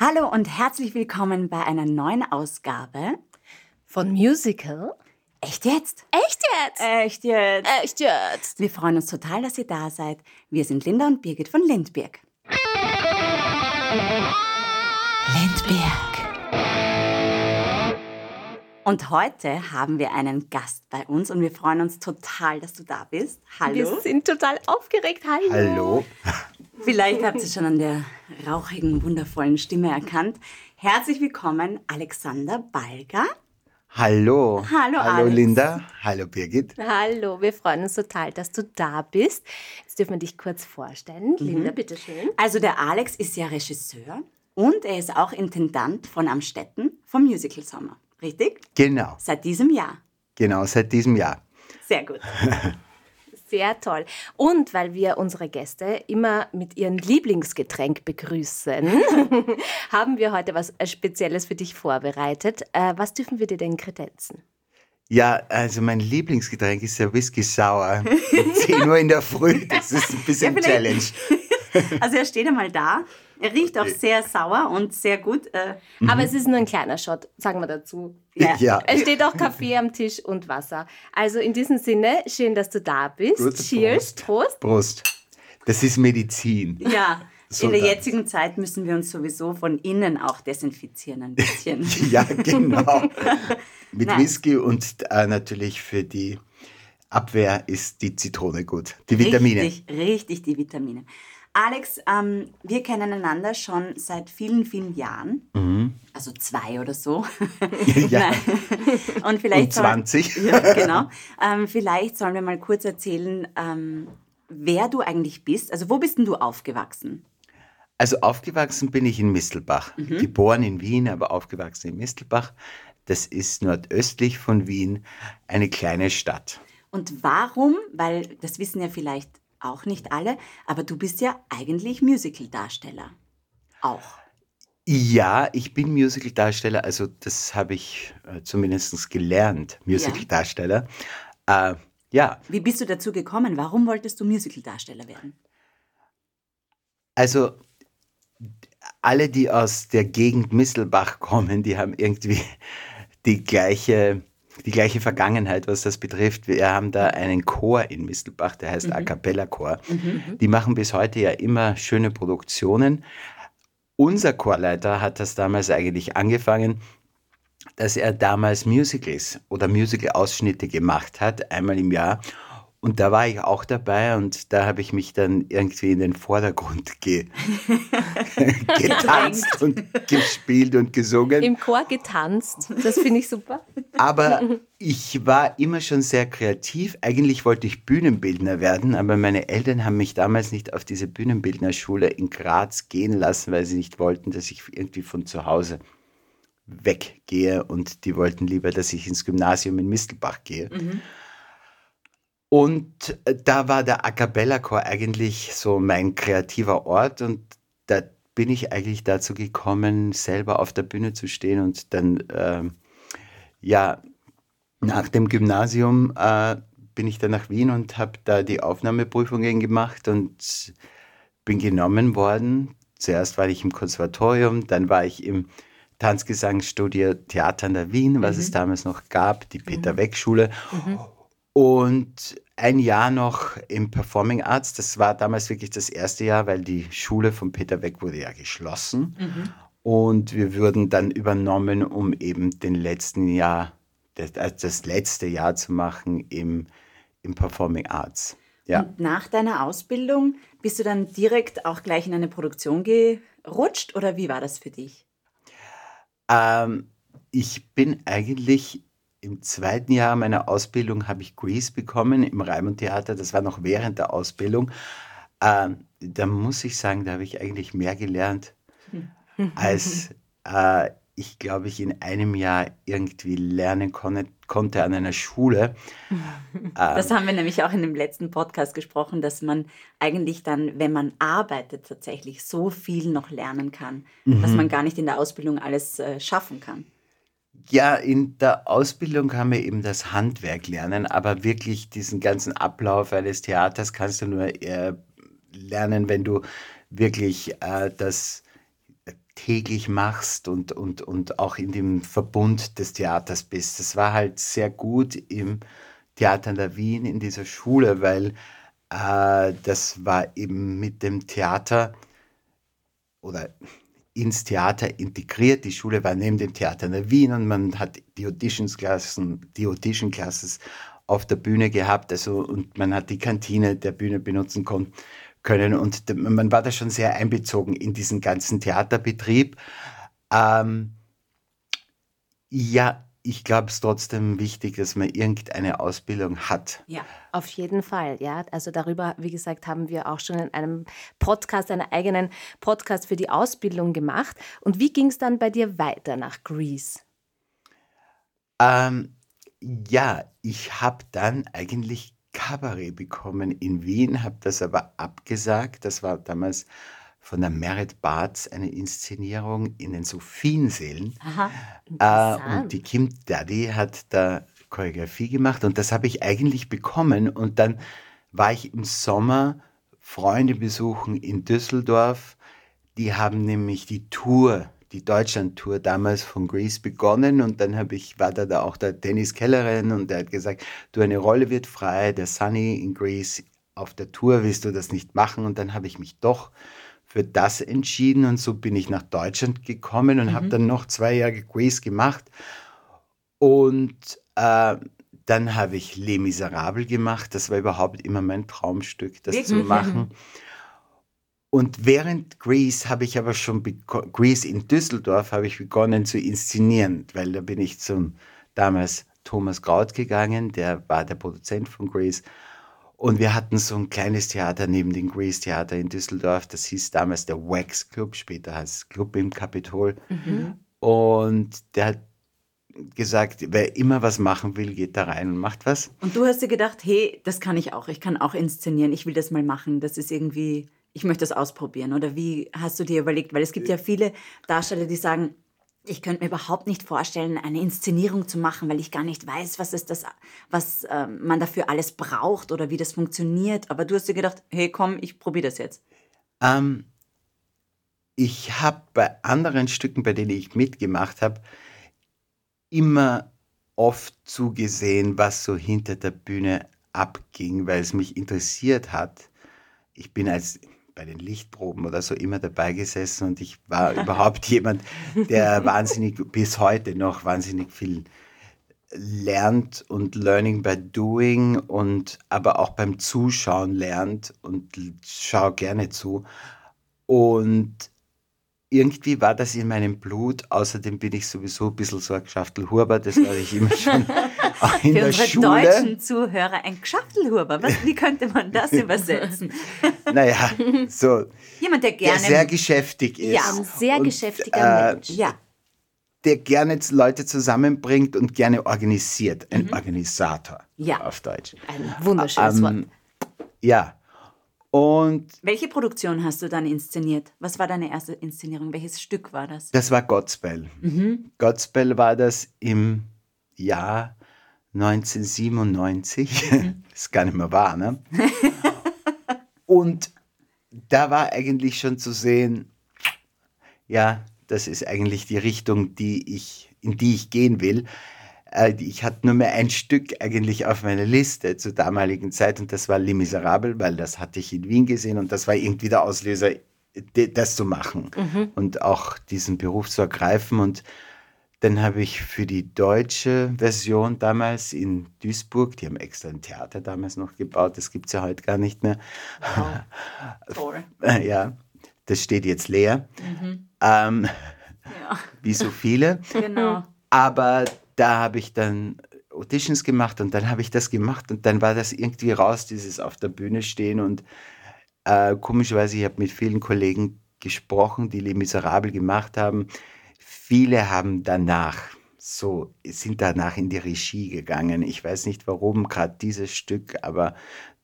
Hallo und herzlich willkommen bei einer neuen Ausgabe von Musical. Echt jetzt? Echt jetzt? Echt jetzt? Echt jetzt? Wir freuen uns total, dass ihr da seid. Wir sind Linda und Birgit von Lindberg. Lindberg. Und heute haben wir einen Gast bei uns und wir freuen uns total, dass du da bist. Hallo. Wir sind total aufgeregt. Hallo. Hallo. Vielleicht habt ihr schon an der rauchigen, wundervollen Stimme erkannt. Herzlich willkommen, Alexander Balger. Hallo. Hallo, Hallo Alex. Linda. Hallo Birgit. Hallo, wir freuen uns total, dass du da bist. Jetzt dürfen wir dich kurz vorstellen. Linda, bitteschön. Also der Alex ist ja Regisseur und er ist auch Intendant von Amstetten vom Musical Sommer. Richtig? Genau, Seit diesem Jahr. genau, seit diesem Jahr. Sehr gut. Sehr toll. Und weil wir unsere Gäste immer mit ihrem Lieblingsgetränk begrüßen, haben wir heute was Spezielles für dich vorbereitet. Äh, was dürfen wir dir denn kredenzen? Ja, also mein Lieblingsgetränk ist der Whisky Sour. Um 10 Uhr in der Früh. Das ist ein bisschen Ja, Challenge. Also er steht einmal da. Er riecht auch sehr sauer und sehr gut. Äh, Aber es ist nur ein kleiner Shot, sagen wir dazu. Ja. Ja. Es steht auch Kaffee am Tisch und Wasser. Also in diesem Sinne, schön, dass du da bist. Gut, Cheers, Prost. Prost. Das ist Medizin. ja, So in der dann. jetzigen Zeit müssen wir uns sowieso von innen auch desinfizieren ein bisschen. Ja, genau. Mit Nein. Whisky und äh, natürlich für die Abwehr ist die Zitrone gut. Die Vitamine. Richtig, richtig die Vitamine. Alex, ähm, wir kennen einander schon seit vielen, vielen Jahren. Also zwei oder so. Mhm. Ja. Und vielleicht Und soll- 20. Ja, genau. Ähm, vielleicht sollen wir mal kurz erzählen, ähm, wer du eigentlich bist. Also wo bist denn du aufgewachsen? Also aufgewachsen bin ich in Mistelbach. Mhm. Geboren in Wien, aber aufgewachsen in Mistelbach. Das ist nordöstlich von Wien eine kleine Stadt. Und warum? Weil das wissen ja vielleicht auch nicht alle, aber du bist ja eigentlich Musical-Darsteller. Auch. Ja, ich bin Musicaldarsteller, also das habe ich äh, zumindest gelernt, Musicaldarsteller. Äh, ja, Wie bist du dazu gekommen? Warum wolltest du Musical-Darsteller werden? also alle, die aus der Gegend Mistelbach kommen, die haben irgendwie die gleiche, die gleiche Vergangenheit, was das betrifft. Wir haben da einen Chor in Mistelbach, der heißt A Cappella Chor. Die machen bis heute ja immer schöne Produktionen. Unser Chorleiter hat das damals eigentlich angefangen, dass er damals Musicals oder Musical-Ausschnitte gemacht hat, einmal im Jahr. Und da war ich auch dabei und da habe ich mich dann irgendwie in den Vordergrund ge getanzt und gespielt und gesungen. Im Chor getanzt. Das finde ich super. Aber ich war immer schon sehr kreativ. Eigentlich wollte ich Bühnenbildner werden, aber meine Eltern haben mich damals nicht auf diese Bühnenbildnerschule in Graz gehen lassen, weil sie nicht wollten, dass ich irgendwie von zu Hause weggehe und die wollten lieber, dass ich ins Gymnasium in Mistelbach gehe. Und äh, da war der A Cappella Chor eigentlich so mein kreativer Ort und da bin ich eigentlich dazu gekommen, selber auf der Bühne zu stehen und dann, ähm, ja, nach dem Gymnasium äh, bin ich dann nach Wien und habe da die Aufnahmeprüfungen gemacht und bin genommen worden. Zuerst war ich im Konservatorium, dann war ich im Tanzgesangsstudio Theater an der Wien, was es damals noch gab, die Peter Weck Schule. Und ein Jahr noch im Performing Arts. Das war damals wirklich das erste Jahr, weil die Schule von Peter Weck wurde ja geschlossen. Und wir wurden dann übernommen, um eben den letzten Jahr, das, äh, das letzte Jahr zu machen im, im Performing Arts. Ja. Und nach deiner Ausbildung bist du dann direkt auch gleich in eine Produktion gerutscht oder wie war das für dich? Ähm, ich bin eigentlich im zweiten Jahr meiner Ausbildung habe ich Grease bekommen im Raimund Theater. Das war noch während der Ausbildung. Ähm, da muss ich sagen, da habe ich eigentlich mehr gelernt, als äh, ich glaube ich in einem Jahr irgendwie lernen konne, konnte an einer Schule. Das haben wir nämlich auch in dem letzten Podcast gesprochen, dass man eigentlich dann, wenn man arbeitet, tatsächlich so viel noch lernen kann, dass man gar nicht in der Ausbildung alles äh, schaffen kann. Ja, in der Ausbildung kann man eben das Handwerk lernen, aber wirklich diesen ganzen Ablauf eines Theaters kannst du nur äh, lernen, wenn du wirklich äh, das täglich machst und, und, und auch in dem Verbund des Theaters bist. Das war halt sehr gut im Theater in der Wien, in dieser Schule, weil äh, das war eben mit dem Theater oder ins Theater integriert. Die Schule war neben dem Theater in Wien und man hat die Auditionsklassen, die Audition Classes auf der Bühne gehabt, also und man hat die Kantine der Bühne benutzen können und man war da schon sehr einbezogen in diesen ganzen Theaterbetrieb. Ähm, ja, ich glaube es trotzdem wichtig, dass man irgendeine Ausbildung hat. Ja, auf jeden Fall. Ja, also darüber, wie gesagt, haben wir auch schon in einem Podcast, einen eigenen Podcast für die Ausbildung gemacht. Und wie ging es dann bei dir weiter nach Greece? Ähm, ja, ich habe dann eigentlich Kabarett bekommen in Wien, habe das aber abgesagt. Das war damals von der Merit Bartz eine Inszenierung in den Sophienseelen. Aha, äh, und die Kim Daddy hat da Choreografie gemacht und das habe ich eigentlich bekommen. Und dann war ich im Sommer Freunde besuchen in Düsseldorf. Die haben nämlich die Tour, die Deutschland-Tour damals von Greece begonnen und dann habe ich, war da, da auch der Dennis Kellerin und der hat gesagt, du, eine Rolle wird frei, der Sunny in Greece auf der Tour, willst du das nicht machen? Und dann habe ich mich doch für das entschieden und so bin ich nach Deutschland gekommen und mhm. habe dann noch zwei Jahre Grease gemacht und äh, dann habe ich Les Miserables gemacht. Das war überhaupt immer mein Traumstück, das Wirklich? zu machen. Und während Grease habe ich aber schon Grease in Düsseldorf habe ich begonnen zu inszenieren, weil da bin ich zum damals Thomas Kraut gegangen, der war der Produzent von Grease und wir hatten so ein kleines Theater neben dem Grace Theater in Düsseldorf. Das hieß damals der Wax Club, später heißt es Club im Kapitol. Mhm. Und der hat gesagt, wer immer was machen will, geht da rein und macht was. Und du hast dir gedacht, hey, das kann ich auch. Ich kann auch inszenieren. Ich will das mal machen. Das ist irgendwie, ich möchte das ausprobieren. Oder wie hast du dir überlegt? Weil es gibt ja viele Darsteller, die sagen, ich könnte mir überhaupt nicht vorstellen, eine Inszenierung zu machen, weil ich gar nicht weiß, was ist das, was äh, man dafür alles braucht oder wie das funktioniert. Aber du hast dir gedacht, hey, komm, ich probiere das jetzt. Ähm, ich habe bei anderen Stücken, bei denen ich mitgemacht habe, immer oft zugesehen, was so hinter der Bühne abging, weil es mich interessiert hat. Ich bin als bei den Lichtproben oder so immer dabei gesessen und ich war überhaupt jemand, der wahnsinnig bis heute noch wahnsinnig viel lernt und Learning by Doing und aber auch beim Zuschauen lernt und schau gerne zu. Und irgendwie war das in meinem Blut. Außerdem bin ich sowieso ein bisschen so ein Geschaftelhuber, das war ich immer schon in Für der unsere Schule. deutschen Zuhörer ein Geschaftelhuber, Was, wie könnte man das übersetzen? naja, so. Jemand, der gerne. Der sehr geschäftig ist. Ja, ein sehr und, geschäftiger äh, Mensch. Ja. Der gerne Leute zusammenbringt und gerne organisiert. Ein mhm. Organisator ja. auf Deutsch. Ein wunderschönes ähm, Wort. Ja, und Welche Produktion hast du dann inszeniert? Was war deine erste Inszenierung? Welches Stück war das? Das war Godspell. Mhm. Godspell war das im Jahr 1997. Mhm. das ist gar nicht mehr wahr, ne? Und da war eigentlich schon zu sehen, ja, das ist eigentlich die Richtung, die ich, in die ich gehen will. Äh, ich hatte nur mehr ein Stück eigentlich auf meiner Liste zur damaligen Zeit und das war Les Miserables, weil das hatte ich in Wien gesehen und das war irgendwie der Auslöser, das zu machen mhm. und auch diesen Beruf zu ergreifen. Und dann habe ich für die deutsche Version damals in Duisburg, die haben extra ein Theater damals noch gebaut, das gibt es ja heute gar nicht mehr. Wow. ja, das steht jetzt leer. Mhm. Ähm, ja. Wie so viele. Genau. Aber da habe ich dann Auditions gemacht und dann habe ich das gemacht und dann war das irgendwie raus, dieses auf der Bühne stehen und äh, komischerweise, ich habe mit vielen Kollegen gesprochen, die Les Miserables gemacht haben. Viele haben danach so, sind danach in die Regie gegangen. Ich weiß nicht warum, gerade dieses Stück, aber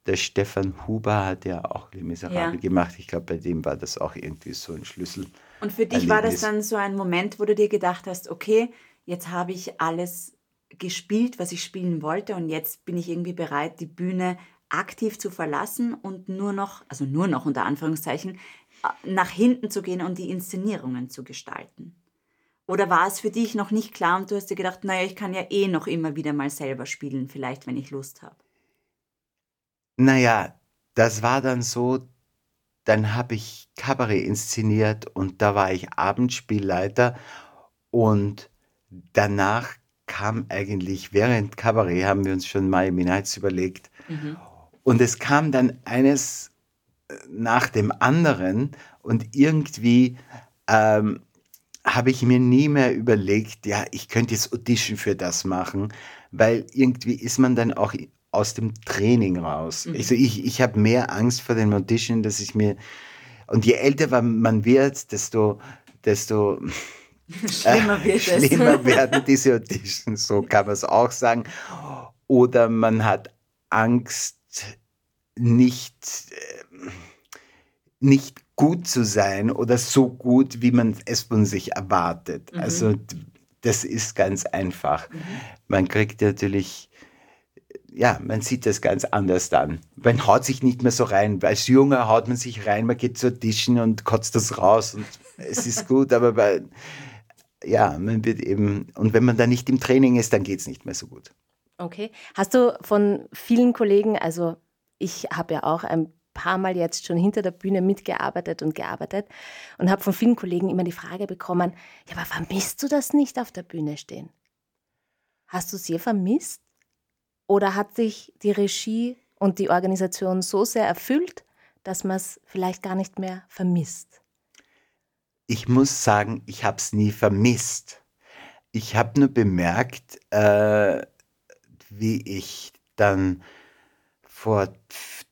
der Stefan Huber hat ja auch Les Miserables ja. gemacht. Ich glaube, bei dem war das auch irgendwie so ein Schlüssel. Und für dich Erlebnis. war das dann so ein Moment, wo du dir gedacht hast, okay, jetzt habe ich alles gespielt, was ich spielen wollte und jetzt bin ich irgendwie bereit, die Bühne aktiv zu verlassen und nur noch, also nur noch unter Anführungszeichen, nach hinten zu gehen und die Inszenierungen zu gestalten? Oder war es für dich noch nicht klar und du hast dir gedacht, naja, ich kann ja eh noch immer wieder mal selber spielen, vielleicht, wenn ich Lust habe? Naja, das war dann so, dann habe ich Kabarett inszeniert und da war ich Abendspielleiter und danach kam eigentlich, während Kabarett haben wir uns schon Miami Nights überlegt mhm. und es kam dann eines äh, nach dem anderen und irgendwie ähm, habe ich mir nie mehr überlegt, ja, ich könnte jetzt Audition für das machen, weil irgendwie ist man dann auch aus dem Training raus. Mhm. Also ich, ich habe mehr Angst vor dem Audition, dass ich mir, und je älter man wird, desto, desto schlimmer, wird schlimmer werden diese Auditions, so kann man es auch sagen. Oder man hat Angst, nicht, äh, nicht gut zu sein oder so gut, wie man es von sich erwartet. Mhm. Also das ist ganz einfach. Mhm. Man kriegt natürlich, ja, man sieht das ganz anders dann. Man haut sich nicht mehr so rein. Als Junger haut man sich rein, man geht zur Tischen und kotzt das raus und es ist gut, aber bei, ja, man wird eben, und wenn man da nicht im Training ist, dann geht es nicht mehr so gut. Okay. Hast du von vielen Kollegen, also ich habe ja auch ein paar Mal jetzt schon hinter der Bühne mitgearbeitet und gearbeitet und habe von vielen Kollegen immer die Frage bekommen, ja, aber vermisst du das nicht auf der Bühne stehen? Hast du es je vermisst? Oder hat sich die Regie und die Organisation so sehr erfüllt, dass man es vielleicht gar nicht mehr vermisst? Ich muss sagen, ich habe es nie vermisst. Ich habe nur bemerkt, äh, wie ich dann vor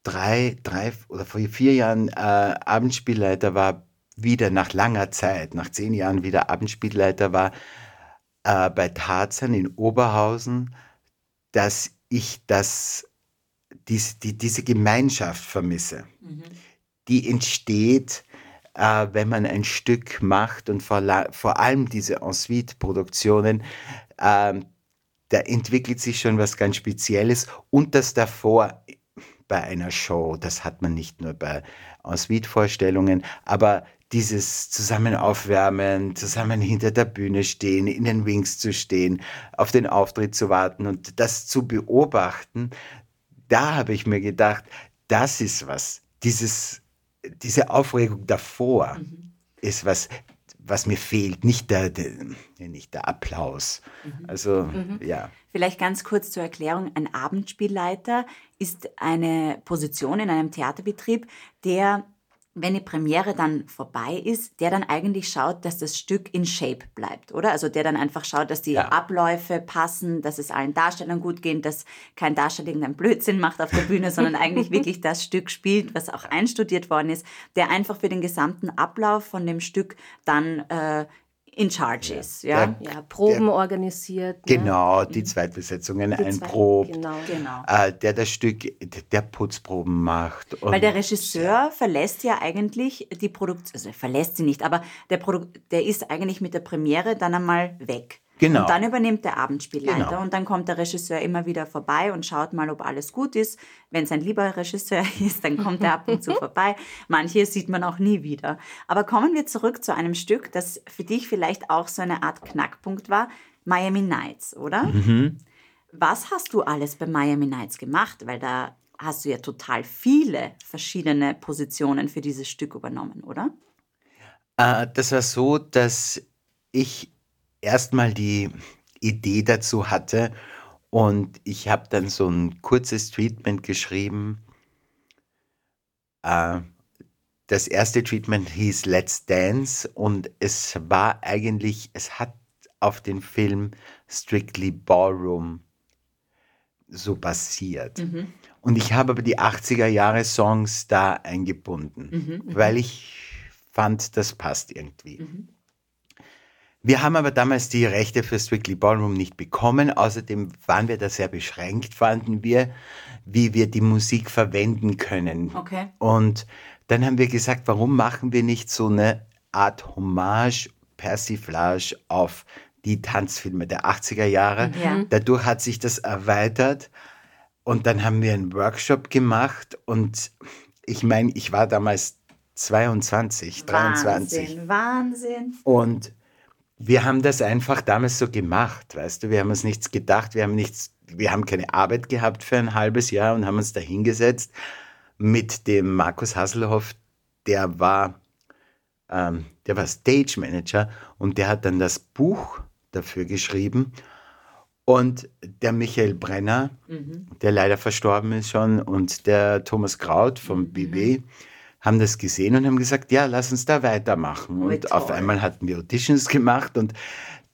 drei, drei oder vor vier Jahren äh, Abendspielleiter war, wieder nach langer Zeit, nach zehn Jahren wieder Abendspielleiter war, äh, bei Tarzan in Oberhausen, dass ich das, dies, die, diese Gemeinschaft vermisse. Mhm. Die entsteht, äh, wenn man ein Stück macht und vor, vor allem diese Ensuite-Produktionen, äh, da entwickelt sich schon was ganz Spezielles und das davor bei einer Show. Das hat man nicht nur bei Ensuite-Vorstellungen, aber dieses zusammen aufwärmen, zusammen hinter der Bühne stehen, in den Wings zu stehen, auf den Auftritt zu warten und das zu beobachten, da habe ich mir gedacht, das ist was. Dieses, diese Aufregung davor mhm. ist was, was mir fehlt, nicht der, der nicht der Applaus. Mhm. Also, mhm. ja. Vielleicht ganz kurz zur Erklärung. Ein Abendspielleiter ist eine Position in einem Theaterbetrieb, der wenn die Premiere dann vorbei ist, der dann eigentlich schaut, dass das Stück in Shape bleibt, oder? Also der dann einfach schaut, dass die ja. Abläufe passen, dass es allen Darstellern gut geht, dass kein Darsteller irgendeinen Blödsinn macht auf der Bühne, sondern eigentlich wirklich das Stück spielt, was auch einstudiert worden ist, der einfach für den gesamten Ablauf von dem Stück dann äh, in charge ist. Ja, der, ja Proben der, organisiert. Ne? Genau, die mhm. Zweitbesetzungen die einprobt. Genau. genau. Äh, der das Stück, der Putzproben macht. Weil der Regisseur verlässt ja eigentlich die Produktion, also verlässt sie nicht, aber der, Produ der ist eigentlich mit der Premiere dann einmal weg. Genau. Und dann übernimmt der Abendspielleiter genau. und dann kommt der Regisseur immer wieder vorbei und schaut mal, ob alles gut ist. Wenn es ein lieber Regisseur ist, dann kommt er ab und zu vorbei. Manche sieht man auch nie wieder. Aber kommen wir zurück zu einem Stück, das für dich vielleicht auch so eine Art Knackpunkt war, Miami Nights, oder? Mhm. Was hast du alles bei Miami Nights gemacht? Weil da hast du ja total viele verschiedene Positionen für dieses Stück übernommen, oder? Äh, das war so, dass ich erstmal die Idee dazu hatte und ich habe dann so ein kurzes Treatment geschrieben. Äh, das erste Treatment hieß Let's Dance und es war eigentlich, es hat auf den Film Strictly Ballroom so basiert. Mhm. Und ich habe aber die 80er Jahre Songs da eingebunden, mhm, mhm, weil ich fand, das passt irgendwie. Mhm. Wir haben aber damals die Rechte für Strictly Ballroom nicht bekommen. Außerdem waren wir da sehr beschränkt, fanden wir, wie wir die Musik verwenden können. Okay. Und dann haben wir gesagt, warum machen wir nicht so eine Art Hommage, Persiflage auf die Tanzfilme der 80er Jahre. Ja. Dadurch hat sich das erweitert. Und dann haben wir einen Workshop gemacht. Und ich meine, ich war damals 22, 23. Wahnsinn, Wahnsinn. Und wir haben das einfach damals so gemacht, weißt du, wir haben uns nichts gedacht, wir haben nichts, wir haben keine Arbeit gehabt für ein halbes Jahr und haben uns da hingesetzt mit dem Markus Hasselhoff, der war, ähm, der war Stage Manager und der hat dann das Buch dafür geschrieben. Und der Michael Brenner, mhm. der leider verstorben ist schon, und der Thomas Kraut vom mhm. Haben das gesehen und haben gesagt, ja, lass uns da weitermachen. Oh, und toll. auf einmal hatten wir Auditions gemacht und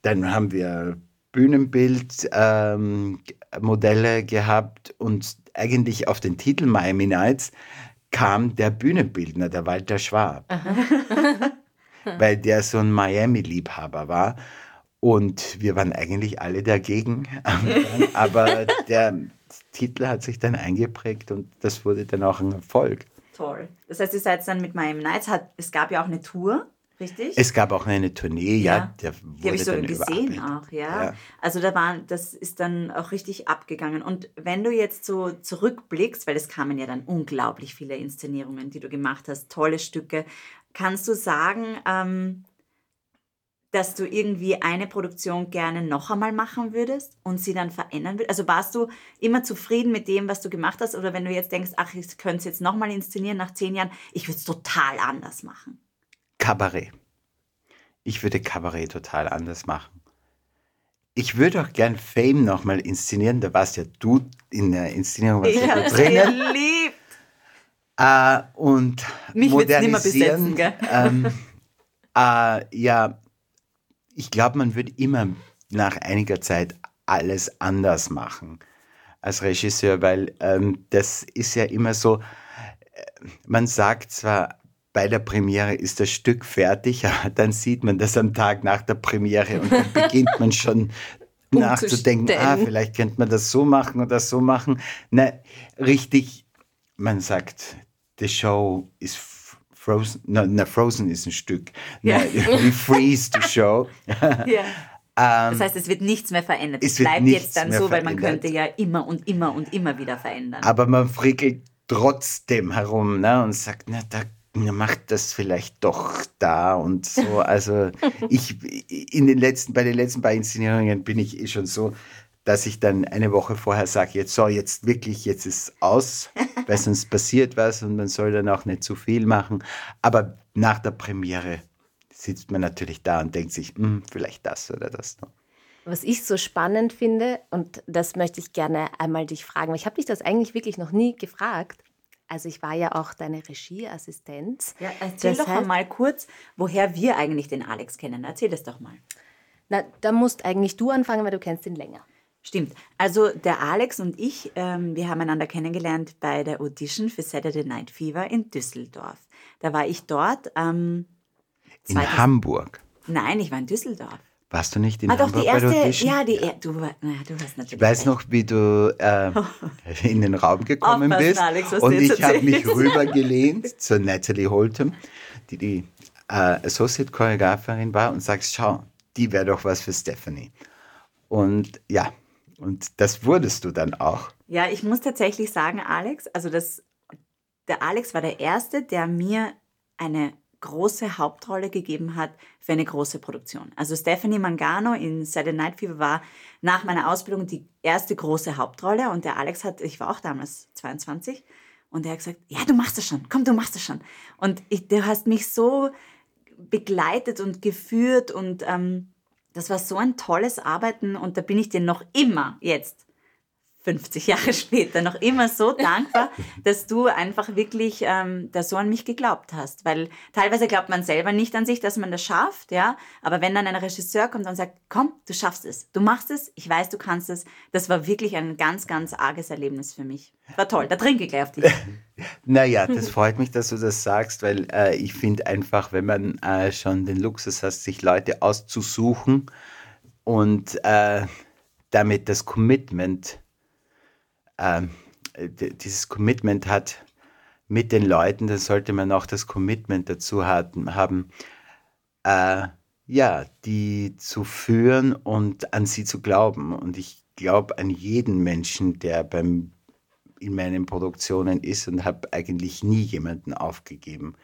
dann haben wir Bühnenbildmodelle ähm, gehabt und eigentlich auf den Titel Miami Nights kam der Bühnenbildner, der Walter Schwab. weil der so ein Miami-Liebhaber war. Und wir waren eigentlich alle dagegen. aber der Titel hat sich dann eingeprägt und das wurde dann auch ein Erfolg. Toll. Das heißt, ihr seid dann mit Miami Nights, hat, es gab ja auch eine Tour Richtig? Es gab auch eine Tournee, ja. ja der die habe ich so gesehen auch, ja. ja. Also da war, das ist dann auch richtig abgegangen. Und wenn du jetzt so zurückblickst, weil es kamen ja dann unglaublich viele Inszenierungen, die du gemacht hast, tolle Stücke, kannst du sagen, ähm, dass du irgendwie eine Produktion gerne noch einmal machen würdest und sie dann verändern würdest? Also warst du immer zufrieden mit dem, was du gemacht hast? Oder wenn du jetzt denkst, ach, ich könnte es jetzt nochmal inszenieren nach zehn Jahren, ich würde es total anders machen? Kabarett. Ich würde Kabarett total anders machen. Ich würde auch gern Fame nochmal inszenieren. Da warst ja du in der Inszenierung was ja, du drinnen. Liebt. Äh, und Mich modernisieren. Nicht mehr besetzen, ähm, äh, ja, ich glaube, man würde immer nach einiger Zeit alles anders machen als Regisseur, weil ähm, das ist ja immer so, äh, man sagt zwar, bei der Premiere ist das Stück fertig, dann sieht man das am Tag nach der Premiere und dann beginnt man schon nachzudenken, ah, vielleicht könnte man das so machen oder so machen. Na, richtig, man sagt, the show is frozen, na, na Frozen ist ein Stück. Ja. We freeze the show. ja. Ähm, das heißt, es wird nichts mehr verändert. Es, es bleibt jetzt dann so, weil man könnte ja immer und immer und immer wieder verändern. Aber man frickelt trotzdem herum ne, und sagt, na, da macht das vielleicht doch da und so. Also ich in den letzten, bei den letzten beiden Inszenierungen bin ich eh schon so, dass ich dann eine Woche vorher sage, jetzt so, jetzt wirklich, jetzt ist aus, weil sonst passiert was und man soll dann auch nicht zu viel machen. Aber nach der Premiere sitzt man natürlich da und denkt sich, hm, vielleicht das oder das noch. Was ich so spannend finde, und das möchte ich gerne einmal dich fragen, weil ich habe dich das eigentlich wirklich noch nie gefragt. Also ich war ja auch deine Regieassistenz. Ja, erzähl das doch heißt, mal kurz, woher wir eigentlich den Alex kennen. Erzähl das doch mal. Na, da musst eigentlich du anfangen, weil du kennst ihn länger. Stimmt. Also der Alex und ich, ähm, wir haben einander kennengelernt bei der Audition für Saturday Night Fever in Düsseldorf. Da war ich dort. Ähm, in Hamburg? Nein, ich war in Düsseldorf. Warst du nicht in ah, Hamburg doch, die erste, bei der Audition? Ja, die, du, na, du hast natürlich Ich weiß noch, wie du äh, in den Raum gekommen bist Alex, und ich habe mich rübergelehnt zur Natalie Holtem, die die äh, Associate Choreografin war und sagst, schau, die wäre doch was für Stephanie. Und ja, und das wurdest du dann auch. Ja, ich muss tatsächlich sagen, Alex, also das, der Alex war der Erste, der mir eine große Hauptrolle gegeben hat für eine große Produktion. Also Stephanie Mangano in Saturday Night Fever war nach meiner Ausbildung die erste große Hauptrolle und der Alex hat, ich war auch damals 22 und er hat gesagt, ja, du machst es schon, komm, du machst es schon. Und ich, du hast mich so begleitet und geführt und ähm, das war so ein tolles Arbeiten und da bin ich dir noch immer jetzt 50 Jahre später noch immer so dankbar, dass du einfach wirklich ähm, da so an mich geglaubt hast. Weil teilweise glaubt man selber nicht an sich, dass man das schafft, ja. Aber wenn dann ein Regisseur kommt und sagt, komm, du schaffst es, du machst es, ich weiß, du kannst es, das war wirklich ein ganz, ganz arges Erlebnis für mich. War toll, da trinke ich gleich auf dich. naja, das freut mich, dass du das sagst, weil äh, ich finde einfach, wenn man äh, schon den Luxus hat, sich Leute auszusuchen und äh, damit das Commitment ähm, dieses Commitment hat mit den Leuten, dann sollte man auch das Commitment dazu haben, äh, ja, die zu führen und an sie zu glauben. Und ich glaube an jeden Menschen, der beim, in meinen Produktionen ist und habe eigentlich nie jemanden aufgegeben.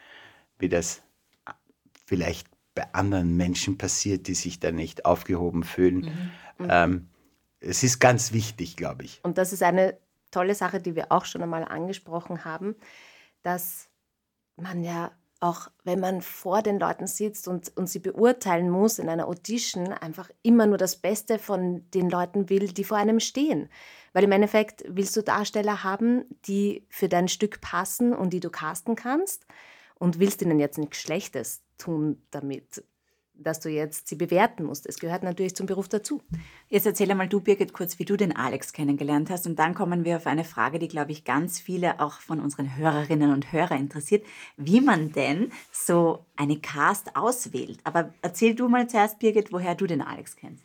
wie das vielleicht bei anderen Menschen passiert, die sich da nicht aufgehoben fühlen. Mhm. Ähm, es ist ganz wichtig, glaube ich. Und das ist eine tolle Sache, die wir auch schon einmal angesprochen haben, dass man ja auch, wenn man vor den Leuten sitzt und, und sie beurteilen muss in einer Audition, einfach immer nur das Beste von den Leuten will, die vor einem stehen. Weil im Endeffekt willst du Darsteller haben, die für dein Stück passen und die du casten kannst und willst ihnen jetzt nichts Schlechtes tun damit dass du jetzt sie bewerten musst. Es gehört natürlich zum Beruf dazu. Jetzt erzähl einmal du, Birgit, kurz, wie du den Alex kennengelernt hast. Und dann kommen wir auf eine Frage, die, glaube ich, ganz viele auch von unseren Hörerinnen und Hörern interessiert, wie man denn so eine Cast auswählt. Aber erzähl du mal zuerst, Birgit, woher du den Alex kennst.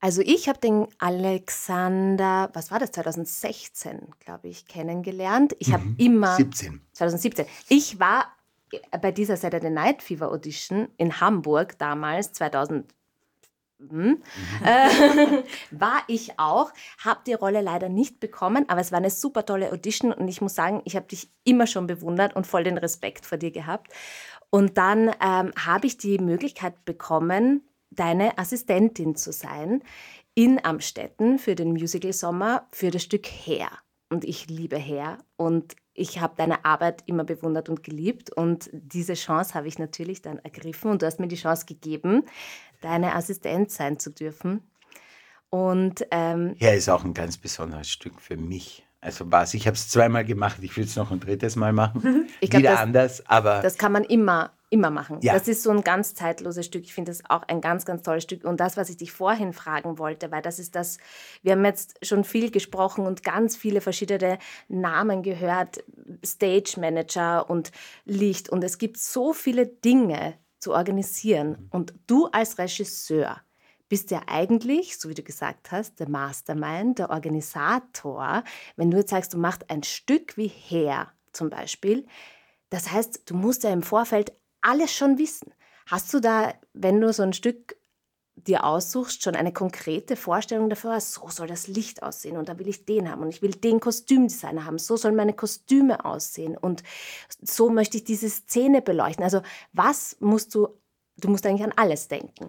Also ich habe den Alexander, was war das, 2016, glaube ich, kennengelernt. Ich habe mhm. immer... 17. 2017. Ich war bei dieser Saturday Night Fever Audition in Hamburg damals, 2000, hm, äh, war ich auch, habe die Rolle leider nicht bekommen, aber es war eine super tolle Audition und ich muss sagen, ich habe dich immer schon bewundert und voll den Respekt vor dir gehabt. Und dann ähm, habe ich die Möglichkeit bekommen, deine Assistentin zu sein in Amstetten für den Musical Sommer für das Stück Hair. Und ich liebe Hair und ich habe deine Arbeit immer bewundert und geliebt und diese Chance habe ich natürlich dann ergriffen und du hast mir die Chance gegeben, deine Assistent sein zu dürfen. Und ähm, ja, ist auch ein ganz besonderes Stück für mich. Also was, ich habe es zweimal gemacht, ich will es noch ein drittes Mal machen. Ich glaub, Wieder das, anders, aber. Das kann man immer immer machen. Ja. Das ist so ein ganz zeitloses Stück. Ich finde das auch ein ganz, ganz tolles Stück. Und das, was ich dich vorhin fragen wollte, weil das ist das, wir haben jetzt schon viel gesprochen und ganz viele verschiedene Namen gehört, Stage Manager und Licht. Und es gibt so viele Dinge zu organisieren. Mhm. Und du als Regisseur, bist ja eigentlich, so wie du gesagt hast, der Mastermind, der Organisator. Wenn du jetzt sagst, du machst ein Stück wie Her zum Beispiel, das heißt, du musst ja im Vorfeld alles schon wissen. Hast du da, wenn du so ein Stück dir aussuchst, schon eine konkrete Vorstellung dafür, so soll das Licht aussehen und da will ich den haben und ich will den Kostümdesigner haben, so sollen meine Kostüme aussehen und so möchte ich diese Szene beleuchten. Also was musst du, du musst eigentlich an alles denken.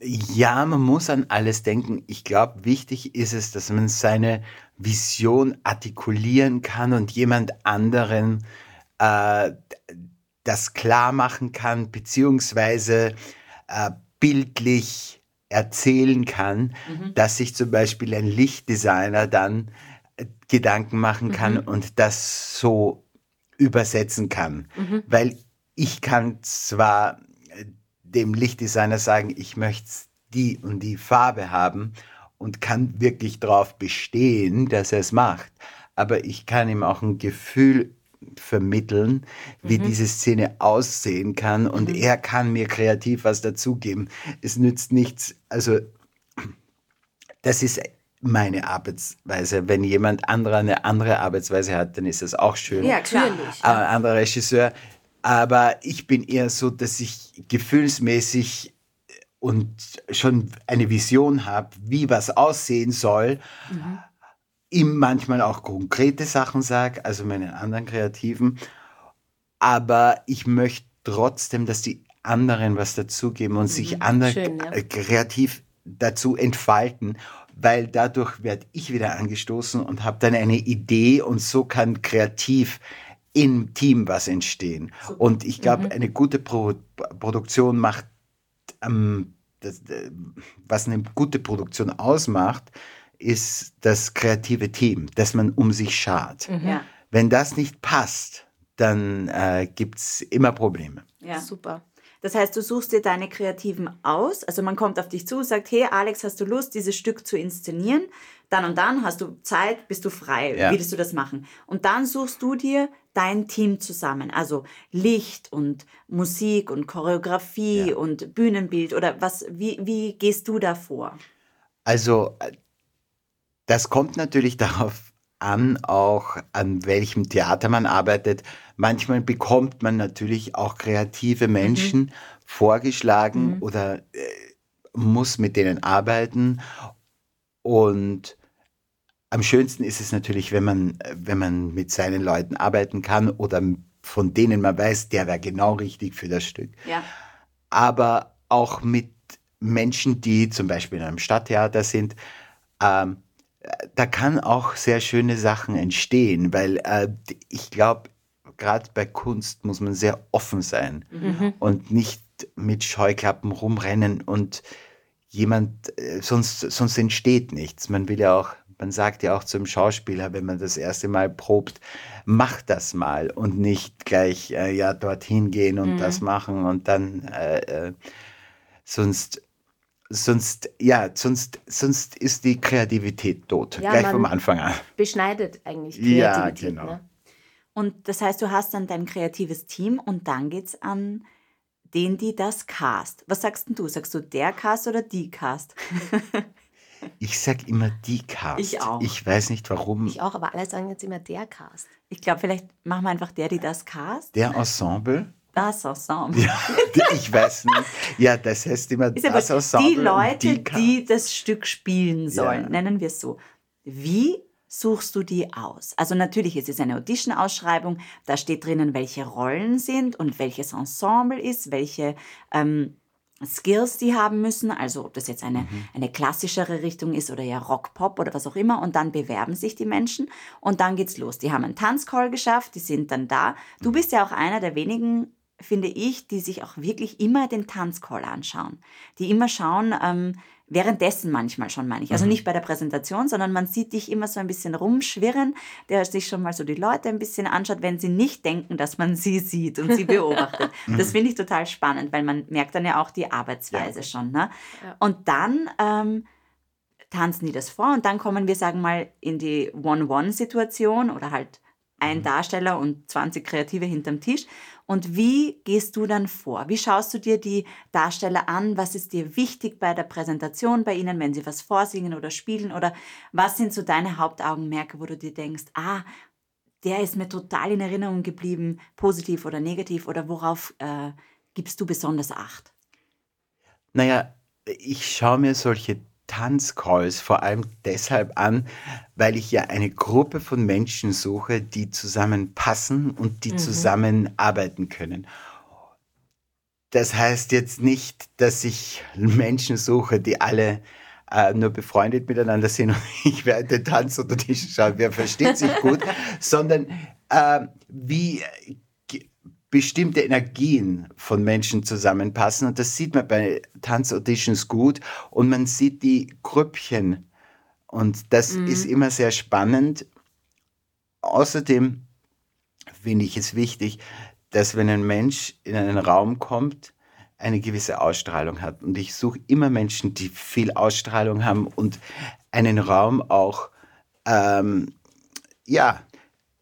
Ja, man muss an alles denken. Ich glaube, wichtig ist es, dass man seine Vision artikulieren kann und jemand anderen äh, das klar machen kann, beziehungsweise äh, bildlich erzählen kann, mhm. dass sich zum Beispiel ein Lichtdesigner dann äh, Gedanken machen kann mhm. und das so übersetzen kann. Mhm. Weil ich kann zwar äh, dem Lichtdesigner sagen, ich möchte die und die Farbe haben und kann wirklich darauf bestehen, dass er es macht. Aber ich kann ihm auch ein Gefühl vermitteln, wie mhm. diese Szene aussehen kann und mhm. er kann mir kreativ was dazugeben. Es nützt nichts, also das ist meine Arbeitsweise. Wenn jemand anderer eine andere Arbeitsweise hat, dann ist das auch schön. Ja, klar. Ein anderer Regisseur. Aber ich bin eher so, dass ich gefühlsmäßig und schon eine Vision habe, wie was aussehen soll. Mhm ihm manchmal auch konkrete Sachen sage, also meinen anderen Kreativen. Aber ich möchte trotzdem, dass die anderen was dazugeben und mhm. sich andere Schön, ja. kreativ dazu entfalten, weil dadurch werde ich wieder angestoßen und habe dann eine Idee und so kann kreativ im Team was entstehen. Und ich glaube, mhm. eine gute Pro Produktion macht, ähm, das, was eine gute Produktion ausmacht, ist das kreative Team, dass man um sich schart. Mhm. Wenn das nicht passt, dann äh, gibt es immer Probleme. Ja, super. Das heißt, du suchst dir deine Kreativen aus. Also man kommt auf dich zu, sagt, hey Alex, hast du Lust, dieses Stück zu inszenieren? Dann und dann hast du Zeit, bist du frei, ja. willst du das machen? Und dann suchst du dir dein Team zusammen. Also Licht und Musik und Choreografie ja. und Bühnenbild oder was, wie, wie gehst du da vor? Also das kommt natürlich darauf an, auch an welchem Theater man arbeitet. Manchmal bekommt man natürlich auch kreative mhm. Menschen mhm. vorgeschlagen mhm. oder äh, muss mit denen arbeiten. Und am schönsten ist es natürlich, wenn man, wenn man mit seinen Leuten arbeiten kann oder von denen man weiß, der wäre genau richtig für das Stück. Ja. Aber auch mit Menschen, die zum Beispiel in einem Stadttheater sind, ähm, da kann auch sehr schöne Sachen entstehen, weil äh, ich glaube, gerade bei Kunst muss man sehr offen sein mhm. und nicht mit Scheuklappen rumrennen und jemand, äh, sonst, sonst entsteht nichts. Man will ja auch, man sagt ja auch zum Schauspieler, wenn man das erste Mal probt, mach das mal und nicht gleich äh, ja dorthin gehen und mhm. das machen und dann äh, äh sonst sonst, ja, sonst, sonst ist die Kreativität tot, ja, gleich vom Anfang an. Beschneidet eigentlich Kreativität. Ja, genau. Ne? Und das heißt, du hast dann dein kreatives Team und dann geht es an den, die das cast. Was sagst du? Sagst du der Cast oder die Cast? ich sag immer die Cast. Ich auch. Ich weiß nicht warum. Ich auch, aber alle sagen jetzt immer der Cast. Ich glaube, vielleicht machen wir einfach der, die das cast. Der Ensemble? Das Ensemble. Ja, ich weiß nicht. Ja, das heißt immer ist das Ensemble. Die Leute, die, die, das Stück spielen sollen, ja. nennen wir es so. Wie suchst du die aus? Also natürlich ist es eine Audition-Ausschreibung, da steht drinnen, welche Rollen sind und welches Ensemble ist, welche ähm, Skills die haben müssen, also ob das jetzt eine, mhm. eine klassischere Richtung ist oder ja Rock, Pop oder was auch immer und dann bewerben sich die Menschen und dann geht's los. Die haben einen Tanzcall geschafft, die sind dann da. Du bist ja auch einer der wenigen finde ich, die sich auch wirklich immer den Tanzcall anschauen. Die immer schauen, ähm, währenddessen manchmal schon, meine ich. Also mhm. nicht bei der Präsentation, sondern man sieht dich immer so ein bisschen rumschwirren, der sich schon mal so die Leute ein bisschen anschaut, wenn sie nicht denken, dass man sie sieht und sie beobachtet. das finde ich total spannend, weil man merkt dann ja auch die Arbeitsweise ja. schon. Ne? Ja. Und dann ähm, tanzen die das vor und dann kommen wir, sagen mal, in die One-One-Situation oder halt ein mhm. Darsteller und 20 Kreative hinterm Tisch. Und wie gehst du dann vor? Wie schaust du dir die Darsteller an? Was ist dir wichtig bei der Präsentation bei ihnen, wenn sie was vorsingen oder spielen? Oder was sind so deine Hauptaugenmerke, wo du dir denkst, ah, der ist mir total in Erinnerung geblieben, positiv oder negativ? Oder worauf äh, gibst du besonders Acht? Naja, ich schaue mir solche Tanzcalls vor allem deshalb an, weil ich ja eine Gruppe von Menschen suche, die zusammenpassen und die mhm. zusammenarbeiten können. Das heißt jetzt nicht, dass ich Menschen suche, die alle äh, nur befreundet miteinander sind und ich werde Tanz unter Tischen schauen, wer versteht sich gut, sondern äh, wie bestimmte Energien von Menschen zusammenpassen. Und das sieht man bei Tanzauditions gut. Und man sieht die Grüppchen. Und das mhm. ist immer sehr spannend. Außerdem finde ich es wichtig, dass wenn ein Mensch in einen Raum kommt, eine gewisse Ausstrahlung hat. Und ich suche immer Menschen, die viel Ausstrahlung haben und einen Raum auch, ähm, ja,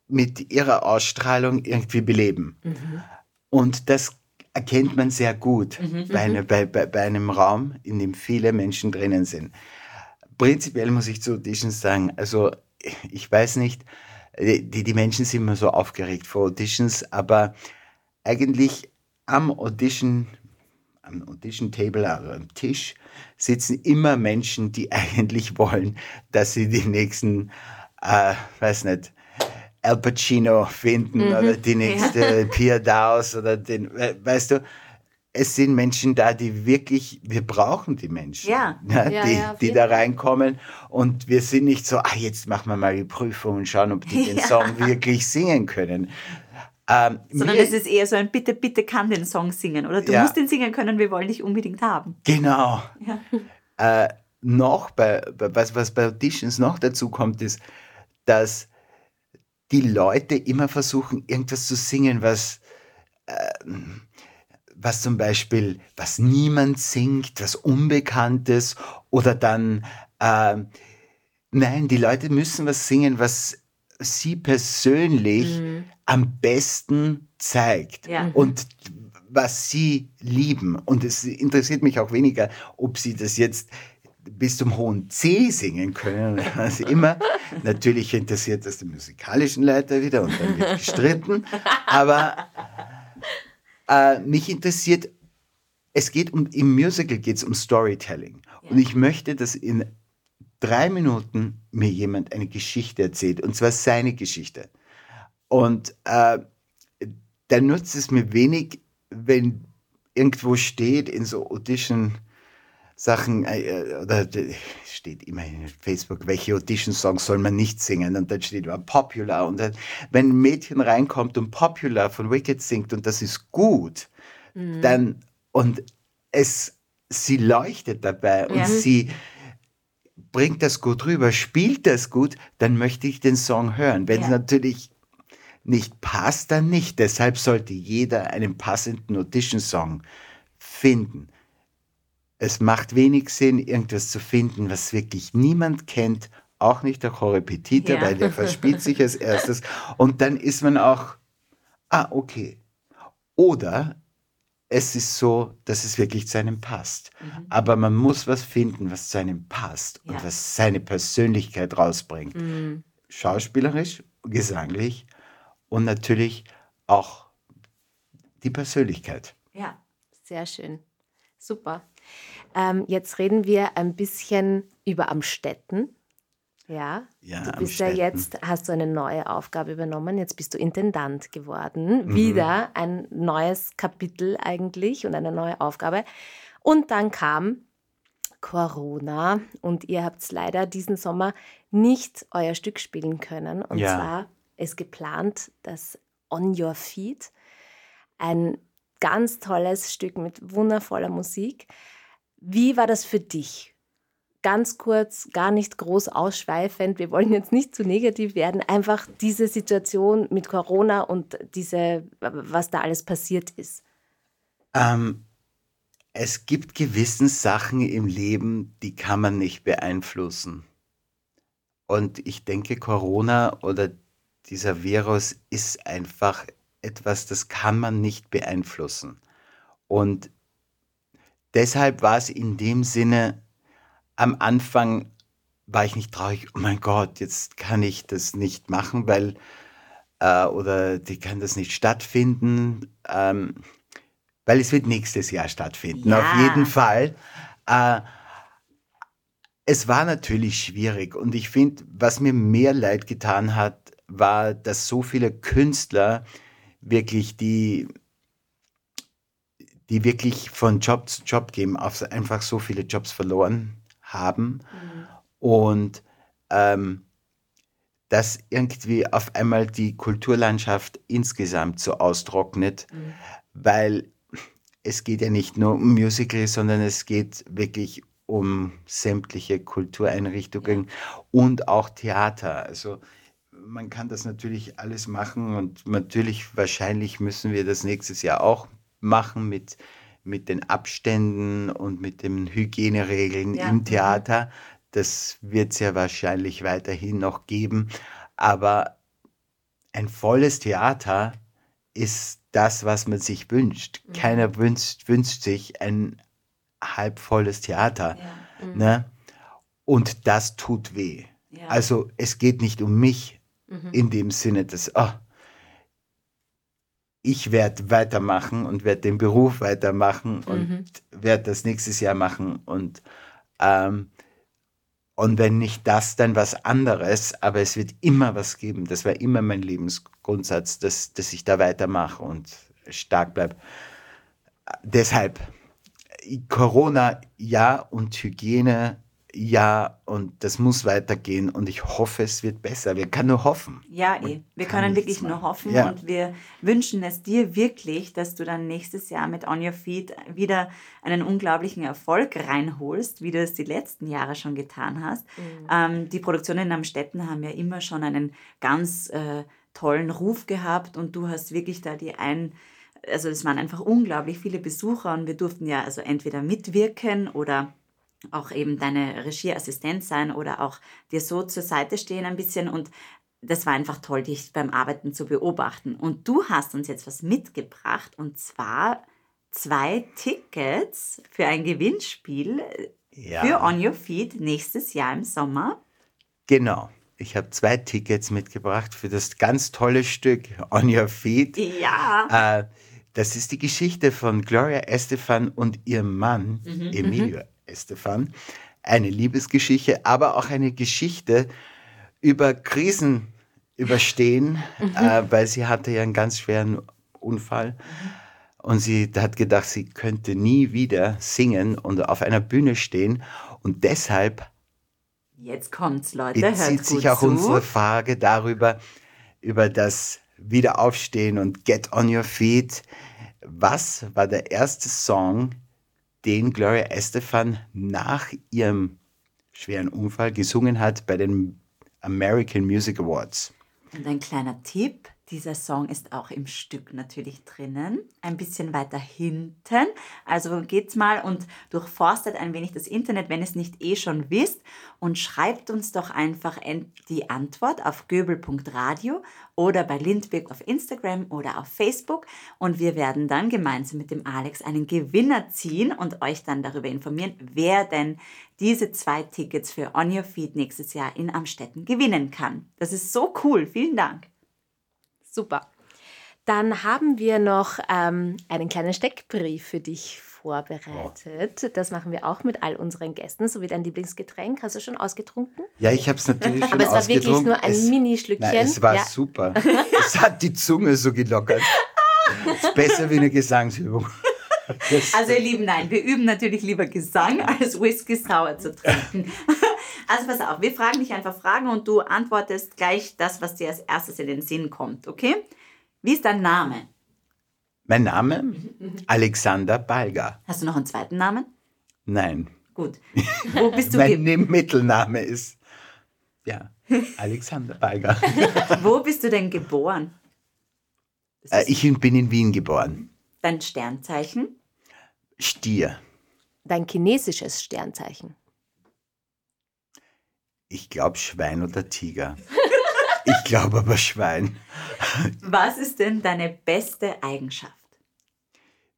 mit ihrer Ausstrahlung irgendwie beleben. Mhm. Und das erkennt man sehr gut mhm. bei, eine, bei, bei, bei, einem Raum, in dem viele Menschen drinnen sind. Prinzipiell muss ich zu Auditions sagen, also ich weiß nicht, die, die Menschen sind immer so aufgeregt vor Auditions, aber eigentlich am Audition, am Audition Table, also am Tisch, sitzen immer Menschen, die eigentlich wollen, dass sie die nächsten, äh, weiß nicht, Al Pacino finden mhm. oder die nächste ja. Pia Daus oder den, weißt du, es sind Menschen da, die wirklich, wir brauchen die Menschen, ja. Ja, die, ja, die da reinkommen und wir sind nicht so, ah, jetzt machen wir mal die Prüfung und schauen, ob die den Song wirklich singen können. Ähm, Sondern es ist eher so ein Bitte, bitte kann den Song singen oder du musst den singen können, wir wollen dich unbedingt haben. Genau. Äh, noch, bei, was, was bei Auditions noch dazu kommt, ist, dass die Leute immer versuchen, irgendwas zu singen, was, äh, was zum Beispiel, was niemand singt, was Unbekanntes oder dann, äh, nein, die Leute müssen was singen, was sie persönlich mhm. am besten zeigt ja. und was sie lieben. Und es interessiert mich auch weniger, ob sie das jetzt bis zum hohen C singen können. Also immer, natürlich interessiert das den musikalischen Leiter wieder und dann wird gestritten. Aber äh, mich interessiert, es geht um, im Musical geht es um Storytelling. Ja. Und ich möchte, dass in drei Minuten mir jemand eine Geschichte erzählt, und zwar seine Geschichte. Und äh, da nutzt es mir wenig, wenn irgendwo steht in so Audition Sachen, äh, oder steht immer in Facebook, welche Audition-Songs soll man nicht singen und dann steht immer Popular und dann, wenn ein Mädchen reinkommt und Popular von Wicked singt und das ist gut, mhm. dann und es, sie leuchtet dabei und ja. sie bringt das gut rüber, spielt das gut, dann möchte ich den Song hören. Wenn ja. es natürlich nicht passt, dann nicht. Deshalb sollte jeder einen passenden Audition-Song finden. Es macht wenig Sinn, irgendwas zu finden, was wirklich niemand kennt, auch nicht der Chorrepetitor, ja. weil der verspielt sich als erstes. Und dann ist man auch, ah, okay. Oder es ist so, dass es wirklich zu einem passt. Mhm. Aber man muss was finden, was zu einem passt ja. und was seine Persönlichkeit rausbringt. Mhm. Schauspielerisch, gesanglich und natürlich auch die Persönlichkeit. Ja, sehr schön. Super. Ähm, jetzt reden wir ein bisschen über Amstetten. Ja, ja du bist ja jetzt, hast du eine neue Aufgabe übernommen. Jetzt bist du Intendant geworden. Mhm. Wieder ein neues Kapitel eigentlich und eine neue Aufgabe. Und dann kam Corona und ihr habt leider diesen Sommer nicht euer Stück spielen können. Und ja. zwar ist geplant, dass On Your Feet, ein ganz tolles Stück mit wundervoller Musik. Wie war das für dich? Ganz kurz, gar nicht groß ausschweifend, wir wollen jetzt nicht zu negativ werden, einfach diese Situation mit Corona und diese, was da alles passiert ist. Ähm, es gibt gewissen Sachen im Leben, die kann man nicht beeinflussen. Und ich denke, Corona oder dieser Virus ist einfach etwas, das kann man nicht beeinflussen. Und deshalb war es in dem Sinne, am Anfang war ich nicht traurig, oh mein Gott, jetzt kann ich das nicht machen, weil, äh, oder die kann das nicht stattfinden, ähm, weil es wird nächstes Jahr stattfinden, ja. auf jeden Fall. Äh, es war natürlich schwierig und ich finde, was mir mehr leid getan hat, war, dass so viele Künstler wirklich die, die wirklich von Job zu Job gehen, einfach so viele Jobs verloren haben mhm. und ähm, dass irgendwie auf einmal die Kulturlandschaft insgesamt so austrocknet, mhm. weil es geht ja nicht nur um Musical, sondern es geht wirklich um sämtliche Kultureinrichtungen und auch Theater. Also man kann das natürlich alles machen und natürlich wahrscheinlich müssen wir das nächstes Jahr auch machen mit, mit den Abständen und mit den Hygieneregeln ja. im Theater. Das wird es ja wahrscheinlich weiterhin noch geben. Aber ein volles Theater ist das, was man sich wünscht. Mhm. Keiner wünscht, wünscht sich ein halbvolles Theater. Ja. Mhm. Ne? Und das tut weh. Ja. Also es geht nicht um mich, Mhm. In dem Sinne, dass oh, ich werde weitermachen und werde den Beruf weitermachen und mhm. werde das nächstes Jahr machen und ähm, und wenn nicht das, dann was anderes, aber es wird immer was geben. Das war immer mein Lebensgrundsatz, dass, dass ich da weitermache und stark bleibe. Deshalb Corona ja und Hygiene ja, und das muss weitergehen und ich hoffe, es wird besser. Wir können nur hoffen. Ja, eh. Wir können wirklich machen. nur hoffen ja. und wir wünschen es dir wirklich, dass du dann nächstes Jahr mit On Your Feet wieder einen unglaublichen Erfolg reinholst, wie du es die letzten Jahre schon getan hast. Mhm. Ähm, die Produktionen in Amstetten haben ja immer schon einen ganz äh, tollen Ruf gehabt und du hast wirklich da die ein also es waren einfach unglaublich viele Besucher und wir durften ja also entweder mitwirken oder auch eben deine Regieassistent sein oder auch dir so zur Seite stehen ein bisschen und das war einfach toll, dich beim Arbeiten zu beobachten. Und du hast uns jetzt was mitgebracht und zwar zwei Tickets für ein Gewinnspiel ja. für On Your Feed nächstes Jahr im Sommer. Genau. Ich habe zwei Tickets mitgebracht für das ganz tolle Stück On Your Feet. Ja. Äh, das ist die Geschichte von Gloria Estefan und ihrem Mann mhm, Emilio mhm. Estefan. Eine Liebesgeschichte, aber auch eine Geschichte über Krisen überstehen, mhm. äh, weil sie hatte ja einen ganz schweren Unfall. Und sie hat gedacht, sie könnte nie wieder singen und auf einer Bühne stehen. Und deshalb Jetzt kommt's, Leute. Bezieht sich auch zu. unsere Frage darüber, über das Wiederaufstehen und Get on Your Feet. Was war der erste Song, den Gloria Estefan nach ihrem schweren Unfall gesungen hat bei den American Music Awards? Und ein kleiner Tipp, dieser Song ist auch im Stück natürlich drinnen, ein bisschen weiter hinten. Also geht's mal und durchforstet ein wenig das Internet, wenn ihr es nicht eh schon wisst und schreibt uns doch einfach die Antwort auf göbel.radio oder bei Lindberg auf Instagram oder auf Facebook und wir werden dann gemeinsam mit dem Alex einen Gewinner ziehen und euch dann darüber informieren, wer denn diese zwei Tickets für On Your Feet nächstes Jahr in Amstetten gewinnen kann. Das ist so cool. Vielen Dank. Super. Dann haben wir noch ähm, einen kleinen Steckbrief für dich vorbereitet. Das machen wir auch mit all unseren Gästen, so wie dein Lieblingsgetränk. Hast du schon ausgetrunken? Ja, ich habe es natürlich schon Aber es war wirklich ausgetrunken. nur ein Es- Mini-Schlückchen. Nein, es war Ja. super. Es hat die Zunge so gelockert. ist besser wie eine Gesangsübung. Das, Also ihr Lieben, nein, wir üben natürlich lieber Gesang, als Whisky sauer zu trinken. Also pass auf, wir fragen dich einfach Fragen und du antwortest gleich das, was dir als erstes in den Sinn kommt, okay? Wie ist dein Name? mein Name? Alexander Balga. Hast du noch einen zweiten Namen? Nein. Gut. Wo bist du, Mein ge Mittelname ist ja Alexander Balga. wo bist du denn geboren? Äh, ich bin in Wien geboren. dein Sternzeichen? Stier. Dein chinesisches Sternzeichen. Ich glaube Schwein oder Tiger. Ich glaube aber Schwein. Was ist denn deine beste Eigenschaft?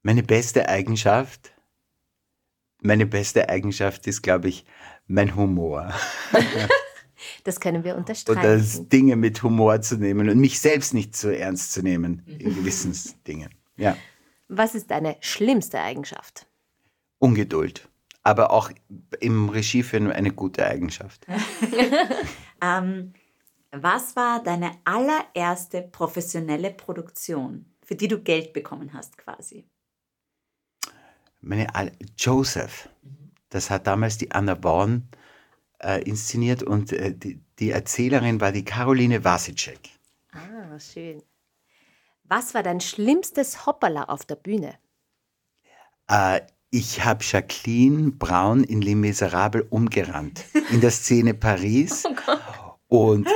Meine beste Eigenschaft, meine beste Eigenschaft ist, glaube ich, mein Humor. Das können wir Oder unterstreichen. Dinge mit Humor zu nehmen und mich selbst nicht so ernst zu nehmen in gewissen Dingen. Ja, Was ist deine schlimmste Eigenschaft? Ungeduld. Aber auch im Regiefilm eine gute Eigenschaft. Ähm, was war deine allererste professionelle Produktion, für die du Geld bekommen hast quasi? Meine Al Joseph, das hat damals die Anna Born äh, inszeniert und äh, die, die Erzählerin war die Caroline Wasicek. Ah, schön. Was war dein schlimmstes Hoppala auf der Bühne? Äh, ich habe Jacqueline Braun in Les Miserables umgerannt. In der Szene Paris. und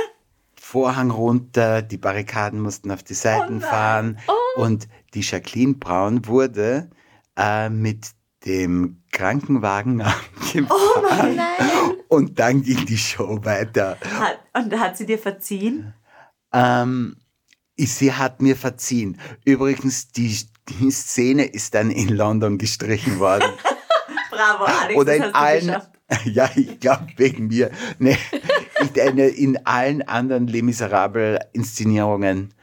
Vorhang runter, die Barrikaden mussten auf die Seiten fahren. Und die Jacqueline Braun wurde äh, mit dem Krankenwagen gefahren. Und dann ging die Show weiter. Hat, und hat sie dir verziehen? Ähm, sie hat mir verziehen. Übrigens, die, die Szene ist dann in London gestrichen worden. Bravo, Alex, Oder das in allen, geschafft. ja, ich glaube wegen mir. Nee, in allen anderen Les Miserables Inszenierungen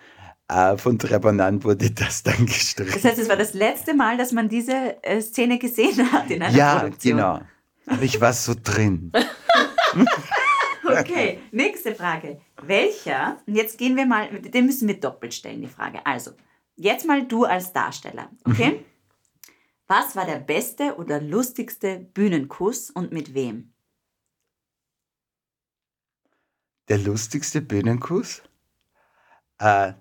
äh, von Trepanant wurde das dann Das gestrichen. heißt, es war das letzte Mal, dass man diese äh, Szene gesehen hat in einer Ja, Produktion. genau. Aber ich war so drin. Okay, nächste Frage. Welcher, und jetzt gehen wir mal, den müssen wir doppelt stellen, die Frage. Also, jetzt mal du als Darsteller, okay? Was war der beste oder lustigste Bühnenkuss und mit wem? Der lustigste Bühnenkuss? Äh,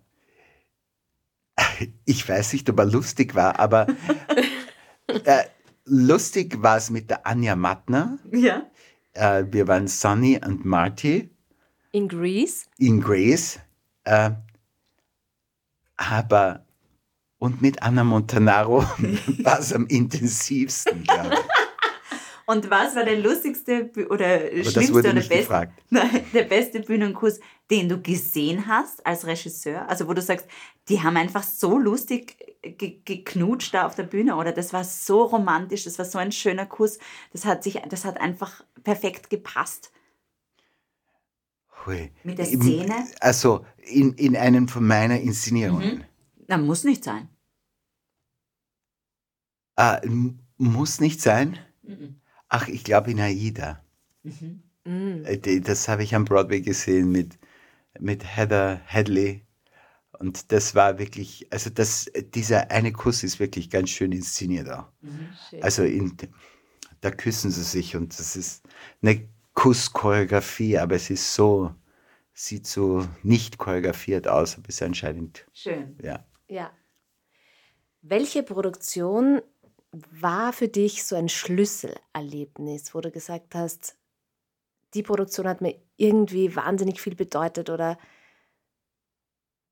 ich weiß nicht, ob er lustig war, aber äh, lustig war es mit der Anja Mattner. Ja. Äh, wir waren Sonny und Marty In Greece? in Grace. Äh, aber und mit Anna Montanaro war es am intensivsten, glaube ich. Und was war der lustigste oder schlimmste oder nicht best, gefragt. Nein, der beste Bühnenkuss, den du gesehen hast als Regisseur? Also wo du sagst, die haben einfach so lustig ge geknutscht da auf der Bühne oder das war so romantisch, das war so ein schöner Kuss, das hat sich, das hat einfach perfekt gepasst. Hui. Mit der Szene? Also in, in einem von meiner Inszenierungen. Na, muss nicht sein. Ah, muss nicht sein. Mhm. Ach, ich glaube in Aida. Mm. Äh, die- Das habe ich am Broadway gesehen mit, mit Heather Hadley Und das war wirklich, also das, dieser eine Kuss ist wirklich ganz schön inszeniert auch. Mhm. Also in, da küssen sie sich und das ist eine Kusschoreografie, aber es ist so, sieht so nicht choreografiert aus, aber ist anscheinend, Schön. ja. Ja. Welche Produktion war für dich so ein Schlüsselerlebnis, wo du gesagt hast, die Produktion hat mir irgendwie wahnsinnig viel bedeutet oder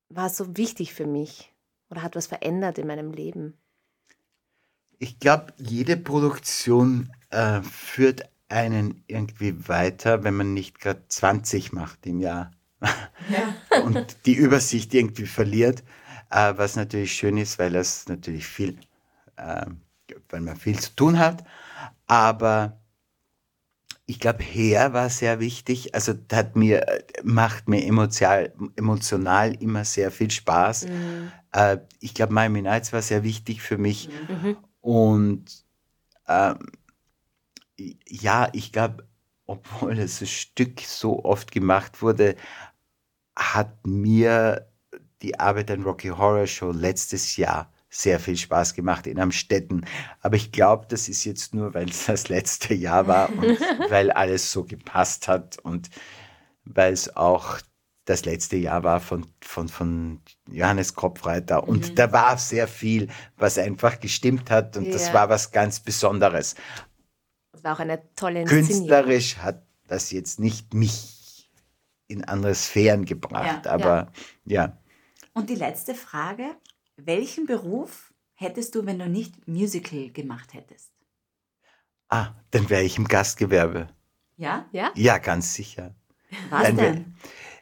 war so wichtig für mich oder hat was verändert in meinem Leben? Ich glaube, jede Produktion äh, führt einen irgendwie weiter, wenn man nicht gerade 20 macht im Jahr und die Übersicht irgendwie verliert, äh, was natürlich schön ist, weil das natürlich viel, äh, weil man viel zu tun hat. Aber ich glaube, Her war sehr wichtig. Also das hat mir, macht mir emotional, emotional immer sehr viel Spaß. Äh, ich glaube, Miami Nights war sehr wichtig für mich. Und ähm, ja, ich glaube, obwohl das Stück so oft gemacht wurde, hat mir die Arbeit an Rocky Horror Show letztes Jahr sehr viel Spaß gemacht in Amstetten. Aber ich glaube, das ist jetzt nur, weil es das letzte Jahr war und weil alles so gepasst hat und weil es auch das letzte Jahr war von, von, von Johannes Kopfreiter. Und da war sehr viel, was einfach gestimmt hat und das Ja. war was ganz Besonderes. Das war auch eine tolle. Künstlerisch hat das jetzt nicht mich in andere Sphären gebracht, Ja, aber ja. Und die letzte Frage: Welchen Beruf hättest du, wenn du nicht Musical gemacht hättest? Ah, dann wäre ich im Gastgewerbe. Ja? Ja? Ja, ganz sicher. Was Dann wär- denn?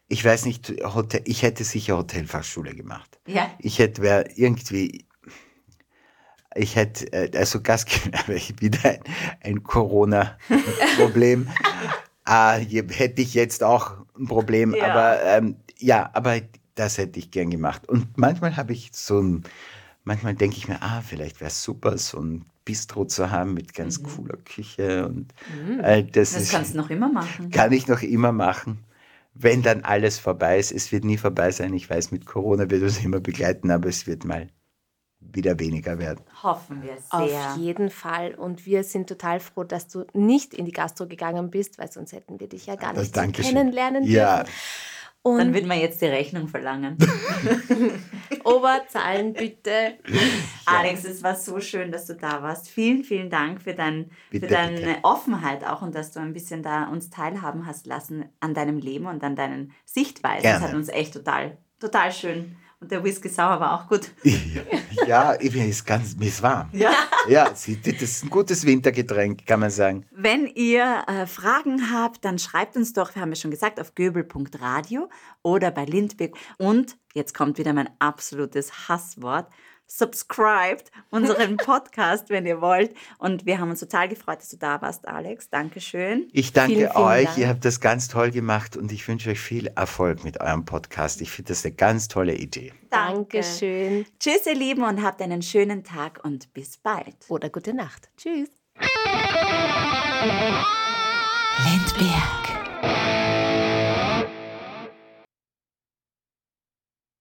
Ich weiß nicht, Hotel, ich hätte sicher Hotelfachschule gemacht. Ja. Ich hätte wär irgendwie, ich hätte, äh, also Gastgewerbe, wieder ein, ein Corona-Problem. äh, je- hätte ich jetzt auch ein Problem, Ja. aber ähm, ja, aber das hätte ich gern gemacht. Und manchmal habe ich so ein, manchmal denke ich mir, ah, vielleicht wäre es super, so ein Bistro zu haben mit ganz cooler Küche und äh, das, Das ist, kannst du noch immer machen. kann ich noch immer machen. Wenn dann alles vorbei ist, es wird nie vorbei sein. Ich weiß, mit Corona wird uns immer begleiten, aber es wird mal wieder weniger werden. Hoffen wir sehr. Auf jeden Fall. Und wir sind total froh, dass du nicht in die Gastro gegangen bist, weil sonst hätten wir dich ja gar Das nicht so Dankeschön. kennenlernen Ja. dürfen. Und Dann wird man jetzt die Rechnung verlangen. Oberzahlen bitte. Alex, es war so schön, dass du da warst. Vielen, vielen Dank für, dein, Bitte, für deine bitte. Offenheit auch und dass du ein bisschen da uns teilhaben hast lassen an deinem Leben und an deinen Sichtweisen. Gerne. Das hat uns echt total, total schön. Und der Whisky Sauer war auch gut. Ja, mir ist ganz, mir ist warm. Ja. Ja, das ist ein gutes Wintergetränk, kann man sagen. Wenn ihr äh, Fragen habt, dann schreibt uns doch, wir haben ja schon gesagt, auf göbel.radio oder bei Lindbeck. Und jetzt kommt wieder mein absolutes Hasswort. Subscribt unseren Podcast, wenn ihr wollt. Und wir haben uns total gefreut, dass du da warst, Alex. Dankeschön. Ich danke Vielen, vielen euch, Dank. ihr habt das ganz toll gemacht und ich wünsche euch viel Erfolg mit eurem Podcast. Ich finde das eine ganz tolle Idee. Dankeschön. Tschüss, ihr Lieben, und habt einen schönen Tag und bis bald. Oder gute Nacht. Tschüss. Lindberg.